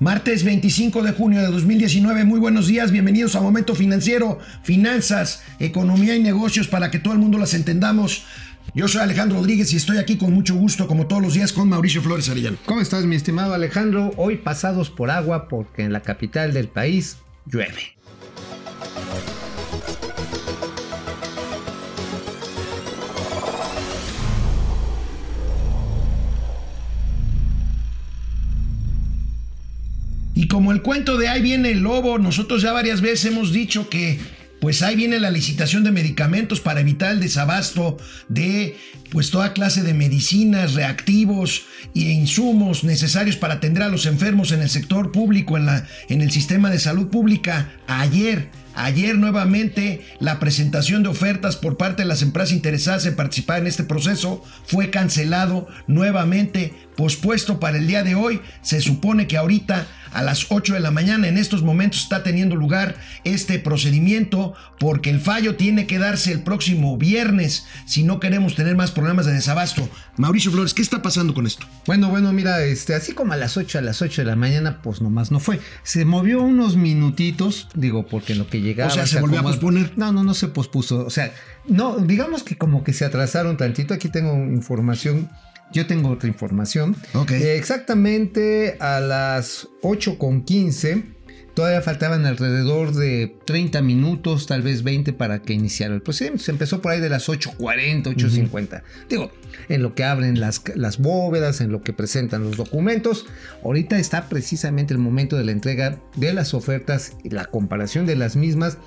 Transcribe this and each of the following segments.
Martes 25 de junio de 2019, muy buenos días, bienvenidos a Momento Financiero, finanzas, economía y negocios para que todo el mundo las entendamos. Yo soy Alejandro Rodríguez y estoy aquí con mucho gusto, como todos los días, con Mauricio Flores Arellano. ¿Cómo estás, mi estimado Alejandro? Hoy pasados por agua porque en la capital del país llueve. Y como el cuento de ahí viene el lobo, nosotros ya varias veces hemos dicho que pues ahí viene la licitación de medicamentos para evitar el desabasto de pues toda clase de medicinas, reactivos e insumos necesarios para atender a los enfermos en el sector público, en, la, en el sistema de salud pública. Ayer Ayer nuevamente la presentación de ofertas por parte de las empresas interesadas en participar en este proceso fue cancelado nuevamente, pospuesto para el día de hoy. Se supone que ahorita a las 8 de la mañana en estos momentos está teniendo lugar este procedimiento porque el fallo tiene que darse el próximo viernes si no queremos tener más problemas de desabasto. Mauricio Flores, ¿qué está pasando con esto? Bueno, bueno, mira, este, así como a las 8 a las 8 de la mañana, pues nomás no fue. Se movió unos minutitos, digo, porque lo que llegaba. O sea, se, volvió a posponer. No, no, no se pospuso. O sea, no, digamos que como que se atrasaron tantito. Aquí tengo información. Yo tengo otra información. Eh, exactamente a las 8.15 Todavía faltaban alrededor de 30 minutos, tal vez 20 para que iniciara el procedimiento. Se empezó por ahí de las 8.40, 8.50. Digo, en lo que abren las, las bóvedas, en lo que presentan los documentos. Ahorita está precisamente el momento de la entrega de las ofertas y la comparación de las mismas.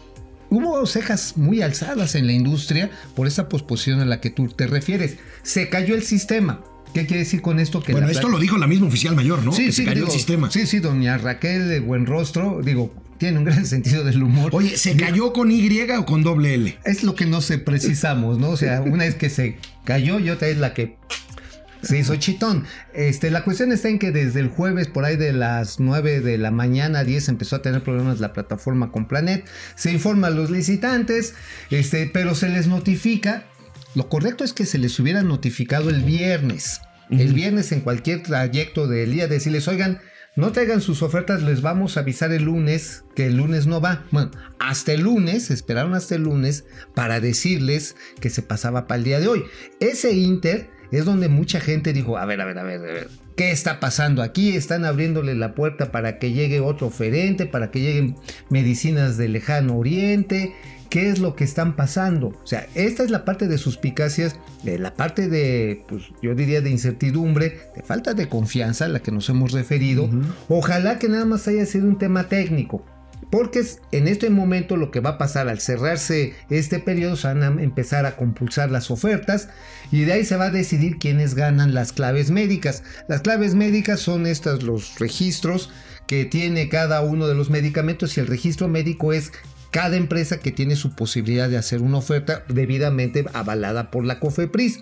Hubo cejas muy alzadas en la industria por esa posposición a la que tú te refieres. Se cayó el sistema. ¿Qué quiere decir con esto? Que bueno, esto lo dijo la misma oficial mayor, ¿no? Sí, que sí, se cayó digo, el sistema. Sí, sí, doña Raquel de Buen Rostro, digo, tiene un gran sentido del humor. Oye, ¿se cayó con Y o con doble L? Es lo que no se precisamos, ¿no? O sea, una es que se cayó y otra es la que se hizo chitón. Este, la cuestión está en que desde el jueves, por ahí de las 9 de la mañana, 10, empezó a tener problemas la plataforma con Planet. Se informa a los licitantes, este, pero se les notifica. Lo correcto es que se les hubiera notificado el viernes. El viernes en cualquier trayecto del día, decirles, oigan, no traigan sus ofertas, les vamos a avisar el lunes que el lunes no va. Bueno, hasta el lunes, esperaron hasta el lunes para decirles que se pasaba para el día de hoy. Ese inter es donde mucha gente dijo, a ver, a ver, a ver, a ver, ¿qué está pasando aquí? Están abriéndole la puerta para que llegue otro oferente, para que lleguen medicinas del lejano oriente. ¿Qué es lo que están pasando? O sea, esta es la parte de suspicacias, de la parte de, pues yo diría de incertidumbre, de falta de confianza a la que nos hemos referido. Uh -huh. Ojalá que nada más haya sido un tema técnico. Porque en este momento lo que va a pasar al cerrarse este periodo se van a empezar a compulsar las ofertas y de ahí se va a decidir quiénes ganan las claves médicas. Las claves médicas son estas los registros que tiene cada uno de los medicamentos y el registro médico es cada empresa que tiene su posibilidad de hacer una oferta debidamente avalada por la COFEPRIS.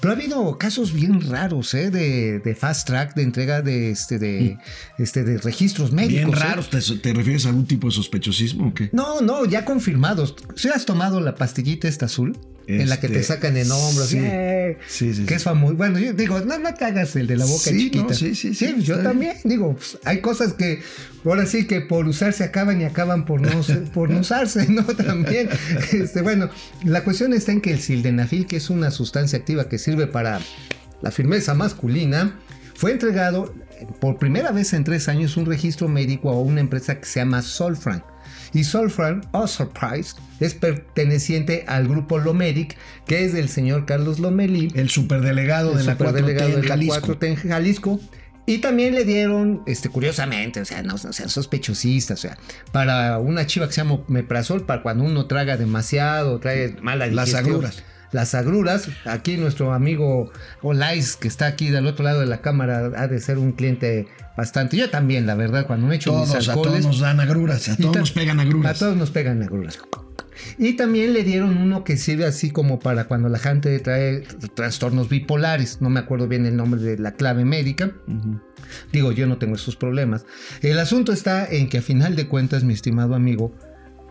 Pero ha habido casos bien raros ¿eh? de, de, fast track, de entrega de, este, de, este, de registros médicos. Bien raros, ¿eh? ¿Te, ¿Te, refieres a algún tipo de sospechosismo o qué? No, no, ya confirmados. ¿Sí has tomado la pastillita esta azul? Este, en la que te sacan en hombros. Sí, eh, sí, sí, Que es famoso. Bueno, yo digo, no, no te hagas el de la boca sí, chiquita. No, sí, sí, sí. yo también. Bien. Digo, pues, hay cosas que ahora sí que por usarse acaban y acaban por no, por no usarse, ¿no? También. Este, bueno, la cuestión está en que el sildenafil, que es una sustancia activa que sirve para la firmeza masculina, fue entregado por primera vez en tres años un registro médico a una empresa que se llama Solfran. Y Solfran, o Surprise, es perteneciente al grupo Lomedic, que es del señor Carlos Lomelí. El superdelegado el de la 4T en Jalisco. 4T en Jalisco. Y también le dieron, este, curiosamente, o sea, no, no sean sospechosistas, o sea, para una chiva que se llama Meprazol, para cuando uno traga demasiado, trae mala digestión. Las agruras las agruras. Aquí nuestro amigo Olais, que está aquí del otro lado de la cámara, ha de ser un cliente bastante. Yo también, la verdad, cuando me echo todos, mis alcoholes. A todos nos dan agruras, a todos nos pegan agruras. A todos nos pegan agruras. Y también le dieron uno que sirve así como para cuando la gente trae trastornos bipolares. No me acuerdo bien el nombre de la clave médica. Uh -huh. Digo, yo no tengo esos problemas. El asunto está en que a final de cuentas, mi estimado amigo,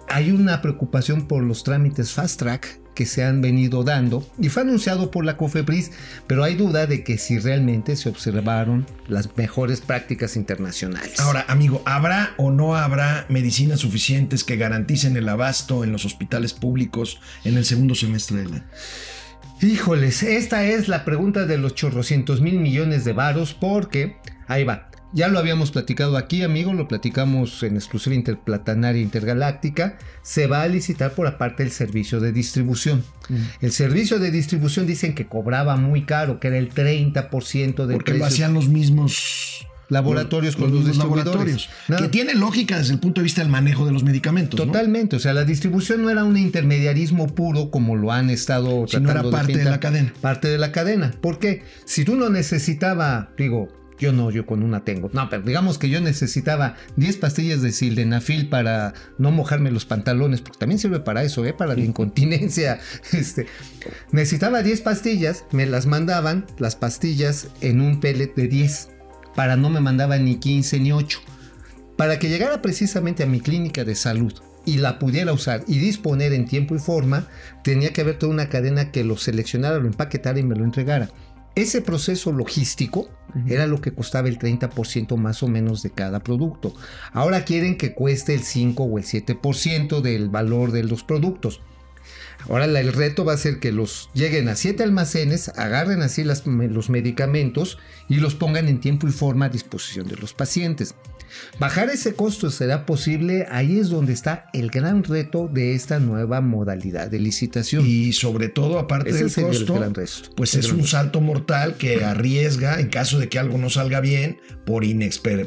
hay una preocupación por los trámites fast track que se han venido dando y fue anunciado por la COFEPRIS, pero hay duda de que si realmente se observaron las mejores prácticas internacionales. Ahora, amigo, ¿habrá o no habrá medicinas suficientes que garanticen el abasto en los hospitales públicos en el segundo semestre del año? Híjoles, esta es la pregunta de los chorrocientos mil millones de varos porque, ahí va, ya lo habíamos platicado aquí, amigo, lo platicamos en exclusiva interplatanaria intergaláctica. Se va a licitar por aparte el servicio de distribución. Mm. El servicio de distribución dicen que cobraba muy caro, que era el 30% del Porque lo hacían los mismos laboratorios con los, laboratorios. Que tiene lógica desde el punto de vista del manejo de los medicamentos. Totalmente. O sea, la distribución no era un intermediarismo puro como lo han estado tratando era parte de, de la cadena. Parte de la cadena. Porque si tú no necesitaba, digo, yo no, yo con una tengo. No, pero digamos que yo necesitaba 10 pastillas de sildenafil para no mojarme los pantalones, porque también sirve para eso, ¿eh? para la incontinencia. Este, necesitaba 10 pastillas, me las mandaban las pastillas en un pellet de 10, para no me mandaban ni 15 ni 8. Para que llegara precisamente a mi clínica de salud y la pudiera usar y disponer en tiempo y forma, tenía que haber toda una cadena que lo seleccionara, lo empaquetara y me lo entregara. Ese proceso logístico era lo que costaba el 30% más o menos de cada producto. Ahora quieren que cueste el 5 o el 7% del valor de los productos. Ahora el reto va a ser que los lleguen a 7 almacenes, agarren así los medicamentos y los pongan en tiempo y forma a disposición de los pacientes. Bajar ese costo será posible, ahí es donde está el gran reto de esta nueva modalidad de licitación. Y sobre todo, aparte del costo, pues es un salto mortal que arriesga, en caso de que algo no salga bien, por,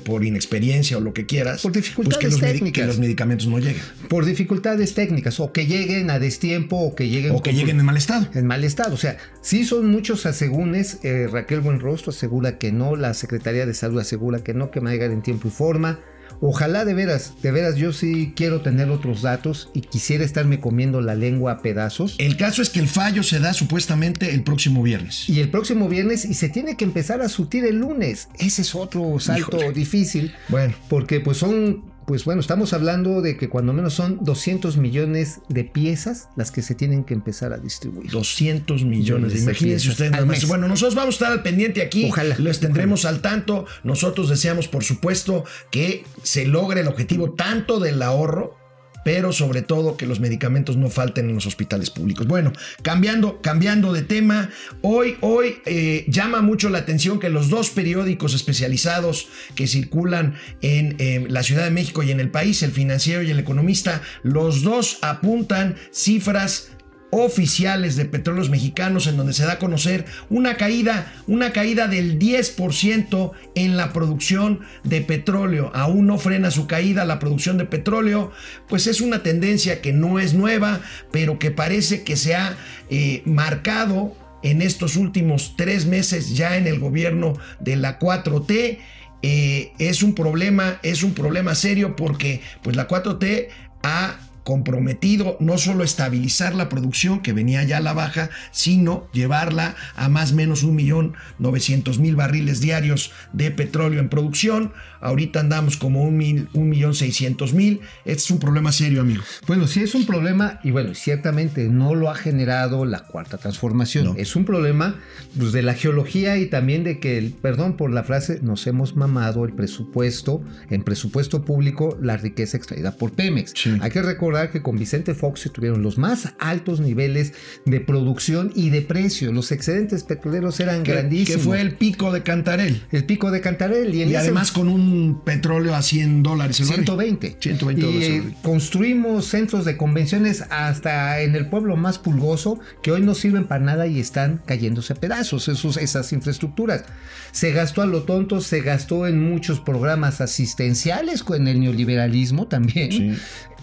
por inexperiencia o lo que quieras, por pues dificultades técnicas. que los medicamentos no lleguen. Por dificultades técnicas, o que lleguen a destiempo, o que lleguen... O que lleguen en mal estado. En mal estado, o sea, sí son muchos asegúnes, eh, Raquel Buenrostro asegura que no, la Secretaría de Salud asegura que no, que me llegar en tiempo y forma Ojalá de veras, de veras, yo sí quiero tener otros datos y quisiera estarme comiendo la lengua a pedazos. El caso es que el fallo se da supuestamente el próximo viernes. Y el próximo viernes y se tiene que empezar a sutir el lunes. Ese es otro salto difícil. Bueno. Porque pues son pues bueno, estamos hablando de que cuando menos son 200 millones de piezas las que se tienen que empezar a distribuir. 200 millones, imagínense ustedes. Bueno, nosotros vamos a estar al pendiente aquí, ojalá, les tendremos al tanto. Nosotros deseamos, por supuesto, que se logre el objetivo tanto del ahorro pero sobre todo que los medicamentos no falten en los hospitales públicos. Bueno, cambiando, cambiando de tema, hoy, hoy eh, llama mucho la atención que los dos periódicos especializados que circulan en la Ciudad de México y en el país, el financiero y el economista, los dos apuntan cifras oficiales de petróleos mexicanos en donde se da a conocer una caída, una caída del 10% en la producción de petróleo. Aún no frena su caída la producción de petróleo, pues es una tendencia que no es nueva, pero que parece que se ha eh, marcado en estos últimos tres meses ya en el gobierno de la 4T. Eh, es un problema, es un problema serio porque pues la 4T ha comprometido no solo estabilizar la producción que venía ya a la baja, sino llevarla a más o menos 1.900.000 barriles diarios de petróleo en producción. Ahorita andamos como 1.600.000. Este es un problema serio, amigo. Bueno, sí es un problema y bueno, ciertamente no lo ha generado la cuarta transformación. Es un problema pues, de la geología y también de que, perdón por la frase, nos hemos mamado el presupuesto, en presupuesto público, la riqueza extraída por Pemex. Hay que recordar que con Vicente Fox se tuvieron los más altos niveles de producción y de precio. Los excedentes petroleros eran grandísimos. Que fue el pico de Cantarel. El pico de Cantarel. Y, además con un petróleo a 100 dólares. 120. 120 y eh, construimos centros de convenciones hasta en el pueblo más pulgoso que hoy no sirven para nada y están cayéndose a pedazos esos, esas infraestructuras. Se gastó a lo tonto, se gastó en muchos programas asistenciales con el neoliberalismo también. Sí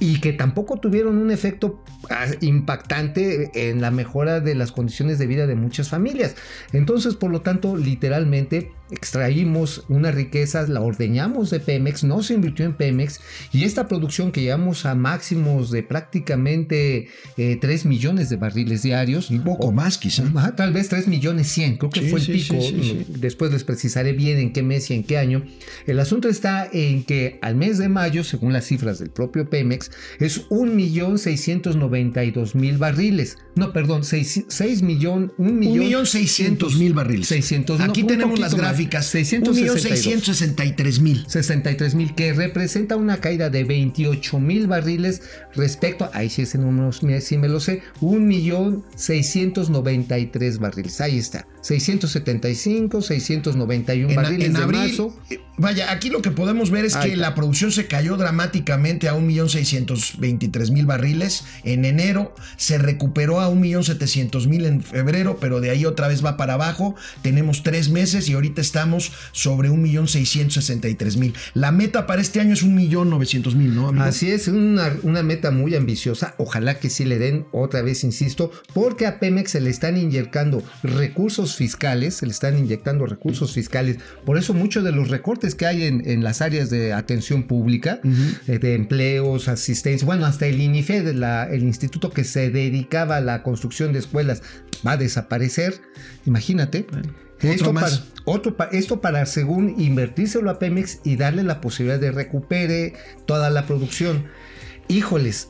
y que tampoco tuvieron un efecto ah, impactante en la mejora de las condiciones de vida de muchas familias. Entonces, por lo tanto, literalmente extraímos una riqueza, la ordeñamos de Pemex, no se invirtió en Pemex y esta producción que llegamos a máximos de prácticamente 3 eh, millones de barriles diarios. Un poco más quizá. tal vez 3 millones 100, creo que fue el pico. Después les precisaré bien en qué mes y en qué año. El asunto está en que al mes de mayo, según las cifras del propio Pemex, es 1.692.000 barriles. No, perdón, 6, 6 millón, 1.600.000 barriles. 600, Aquí tenemos las gráficas. 663 mil. 63 mil, que representa una caída de 28 mil barriles respecto, ahí sí ese número sí me lo sé, 1.693 barriles. Ahí está. 675, 691 barriles en abril, de marzo. Eh, vaya, aquí lo que podemos ver es que la producción se cayó dramáticamente a 1.623.000 barriles en enero, se recuperó a 1.700.000 en febrero, pero de ahí otra vez va para abajo. Tenemos tres meses y ahorita estamos sobre 1.663.000. La meta para este año es 1.900.000, ¿no? Amigo? Así es, una, una meta muy ambiciosa. Ojalá que sí le den otra vez, insisto, porque a Pemex se le están inyectando recursos fiscales, se le están inyectando recursos fiscales. Por eso muchos de los recortes que hay en, las áreas de atención pública, eh, de empleos, asistencia, bueno, hasta el INIFE, el instituto que se dedicaba a la construcción de escuelas, va a desaparecer. Imagínate. Esto, para, otro, esto para, según invertírselo a Pemex y darle la posibilidad de recupere toda la producción. Híjoles,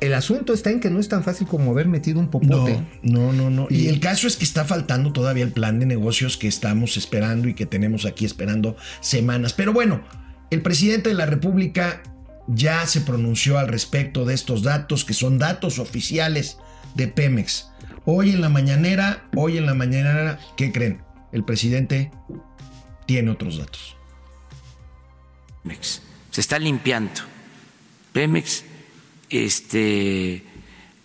el asunto está en que no es tan fácil como haber metido un popote. No, no, no, Y, el caso es que está faltando todavía el plan de negocios que estamos esperando y que tenemos aquí esperando semanas. Pero bueno, el presidente de la República ya se pronunció al respecto de estos datos, que son datos oficiales de Pemex. Hoy en la mañanera, hoy en la mañanera, ¿qué creen? El presidente tiene otros datos. Pemex se está limpiando. Pemex este,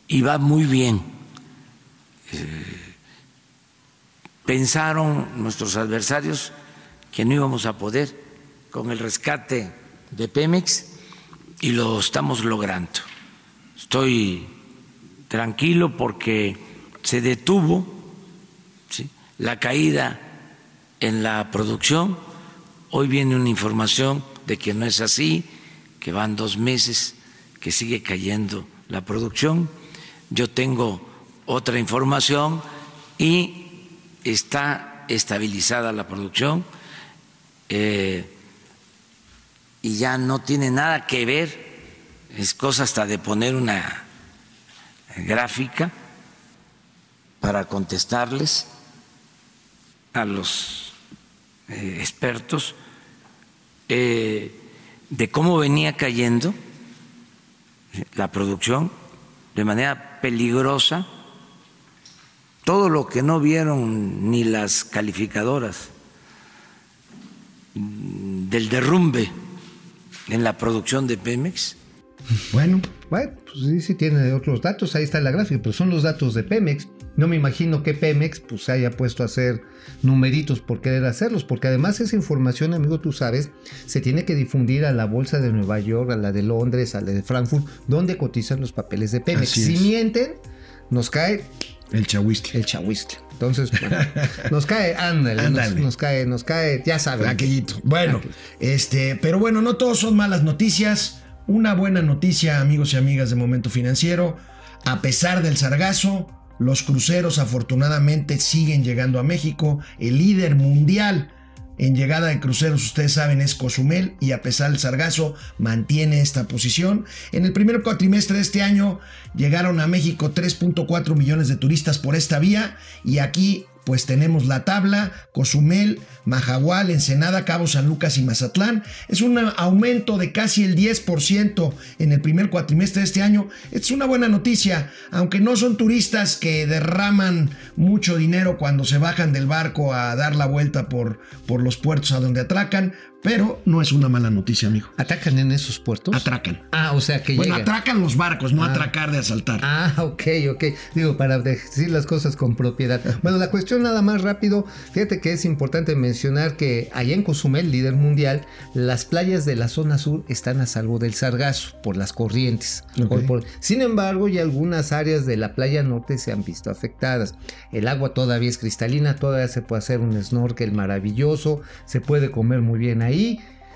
y va muy bien. Eh, pensaron nuestros adversarios que no íbamos a poder con el rescate de Pemex y lo estamos logrando. Estoy tranquilo porque se detuvo la caída en la producción. Hoy viene una información de que no es así, que van dos meses que sigue cayendo la producción. Yo tengo otra información y está estabilizada la producción eh, y ya no tiene nada que ver, es cosa hasta de poner una gráfica para contestarles a los eh, expertos eh, de cómo venía cayendo la producción de manera peligrosa, todo lo que no vieron ni las calificadoras del derrumbe en la producción de Pemex. Bueno, bueno, pues sí, sí tiene otros datos, ahí está la gráfica, pero son los datos de Pemex. No me imagino que Pemex pues, se haya puesto a hacer numeritos por querer hacerlos, porque además esa información, amigo, tú sabes, se tiene que difundir a la bolsa de Nueva York, a la de Londres, a la de Frankfurt, donde cotizan los papeles de Pemex. si mienten, nos cae el chahuistle. El chahuistle. Entonces, nos cae, ándale, Nos, cae, nos cae, ya saben. Aquellito. Bueno, este, pero bueno, no todos son malas noticias. Una buena noticia, amigos y amigas de Momento Financiero. A pesar del sargazo, los cruceros afortunadamente siguen llegando a México. El líder mundial en llegada de cruceros, ustedes saben, es Cozumel y a pesar del sargazo mantiene esta posición. En el primer cuatrimestre de este año llegaron a México 3.4 millones de turistas por esta vía y aquí pues tenemos la tabla, Cozumel, Majagual, Ensenada, Cabo San Lucas y Mazatlán. Es un aumento de casi el 10% en el primer cuatrimestre de este año. Es una buena noticia, aunque no son turistas que derraman mucho dinero cuando se bajan del barco a dar la vuelta por, por los puertos a donde atracan, pero no es una mala noticia, amigo. ¿Atacan en esos puertos? Atracan. Ah, o sea que Bueno, llegan. atracan los barcos, no Ah. atracar de asaltar. Ah, ok, ok. Digo, para decir las cosas con propiedad. Bueno, la cuestión nada más rápido. Fíjate que es importante mencionar que allá en Cozumel, líder mundial, las playas de la zona sur están a salvo del sargazo por las corrientes. Por- Sin embargo, ya algunas áreas de la playa norte se han visto afectadas. El agua todavía es cristalina, todavía se puede hacer un snorkel maravilloso, se puede comer muy bien ahí.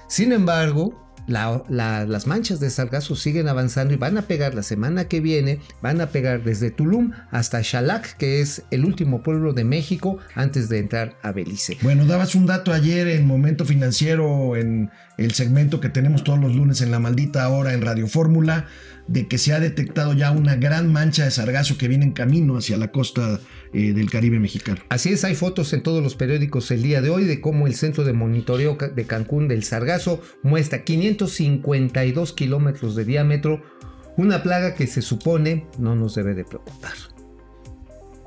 Sin embargo, la- la- las manchas de sargazo siguen avanzando y van a pegar la semana que viene, van a pegar desde Tulum hasta Xalac, que es el último pueblo de México antes de entrar a Belice. Bueno, dabas un dato ayer en Momento Financiero, en el segmento que tenemos todos los lunes en la maldita hora en Radio Fórmula, de que se ha detectado ya una gran mancha de sargazo que viene en camino hacia la costa eh, del Caribe mexicano. Así es, hay fotos en todos los periódicos el día de hoy de cómo el Centro de Monitoreo de Cancún del Sargazo muestra 552 kilómetros de diámetro, una plaga que se supone no nos debe de preocupar.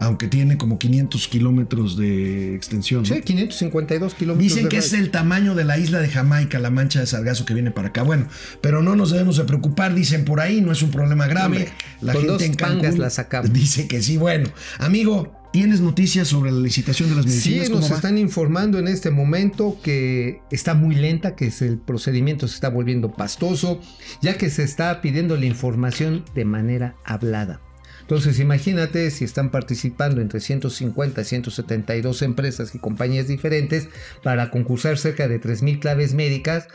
Aunque tiene como 500 kilómetros de extensión. ¿no? Sí, 552 kilómetros. Dicen de que es el tamaño de la isla de Jamaica, la mancha de sargazo que viene para acá. Bueno, pero no nos debemos de preocupar, dicen por ahí, no es un problema grave. Hombre, la con gente dos en Cancún la sacamos. dice que sí. Bueno, amigo, ¿tienes noticias sobre la licitación de las medicinas? Sí, ¿Cómo nos va? están informando en este momento que está muy lenta, que el procedimiento se está volviendo pastoso, ya que se está pidiendo la información de manera hablada. Entonces imagínate si están participando entre 150 y 172 empresas y compañías diferentes para concursar cerca de 3.000 claves médicas.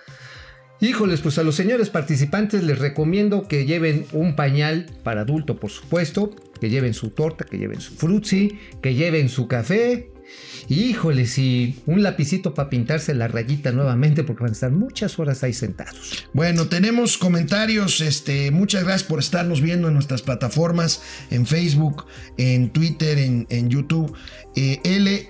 Híjoles, pues a los señores participantes les recomiendo que lleven un pañal para adulto, por supuesto, que lleven su torta, que lleven su frutzi, que lleven su café. Híjoles, y un lapicito para pintarse la rayita nuevamente porque van a estar muchas horas ahí sentados. Bueno, tenemos comentarios. Este, muchas gracias por estarnos viendo en nuestras plataformas, en Facebook, en Twitter, en, en YouTube. Eh, L.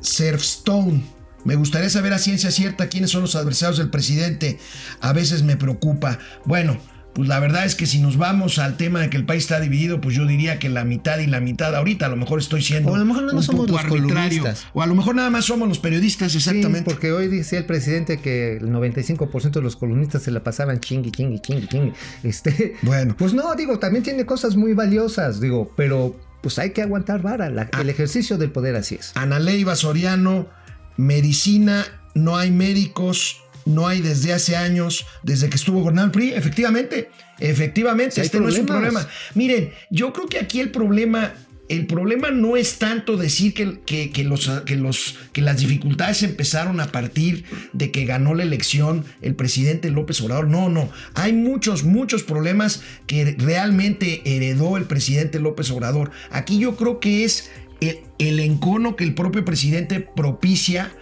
Surfstone. Me gustaría saber a ciencia cierta quiénes son los adversarios del presidente. A veces me preocupa. Bueno, pues la verdad es que si nos vamos al tema de que el país está dividido, pues yo diría que la mitad y la mitad. Ahorita a lo mejor estoy siendo O a lo mejor no un somos los columnistas. O a lo mejor nada más somos los periodistas, exactamente. Sí, porque hoy decía el presidente que el 95% de los columnistas se la pasaban chingui, chingui, chingui, chingui. Este, Bueno. Pues no, digo, también tiene cosas muy valiosas, digo, pero pues hay que aguantar vara. la- Ah. el ejercicio del poder así es. Ana Leiva Soriano, medicina, no hay médicos, no hay desde hace años, desde que estuvo gobernando el PRI. Efectivamente, efectivamente, Sí, este no es un problema. Miren, yo creo que aquí el problema, el problema no es tanto decir que, que- que los, que, los, que las dificultades empezaron a partir de que ganó la elección el presidente López Obrador. No, no. Hay muchos, muchos problemas que realmente heredó el presidente López Obrador. Aquí yo creo que es el, el encono que el propio presidente propicia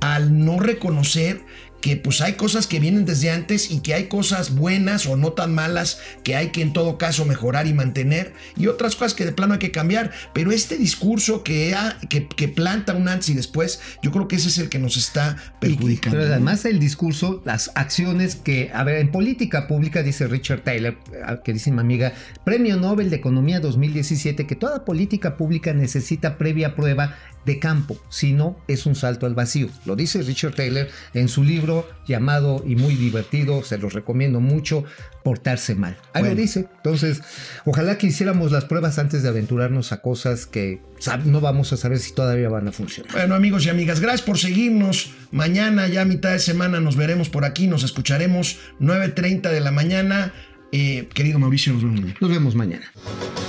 al no reconocer que pues hay cosas que vienen desde antes y que hay cosas buenas o no tan malas que hay que en todo caso mejorar y mantener y otras cosas que de plano hay que cambiar. Pero este discurso que, que, planta un antes y después, yo creo que ese es el que nos está perjudicando. Pero además el discurso, las acciones que, a ver, en política pública dice Richard Taylor, que dice mi amiga, Premio Nobel de Economía 2017, que toda política pública necesita previa prueba de campo, si no es un salto al vacío. Lo dice Richard Taylor en su libro llamado y muy divertido, se los recomiendo mucho, Portarse mal. Ahí Bueno. lo dice. Entonces, ojalá que hiciéramos las pruebas antes de aventurarnos a cosas que no vamos a saber si todavía van a funcionar. Bueno, amigos y amigas, gracias por seguirnos. Mañana, ya a mitad de semana, nos veremos por aquí. Nos escucharemos 9.30 de la mañana. Eh, querido Mauricio, nos vemos. mañana. Nos vemos mañana.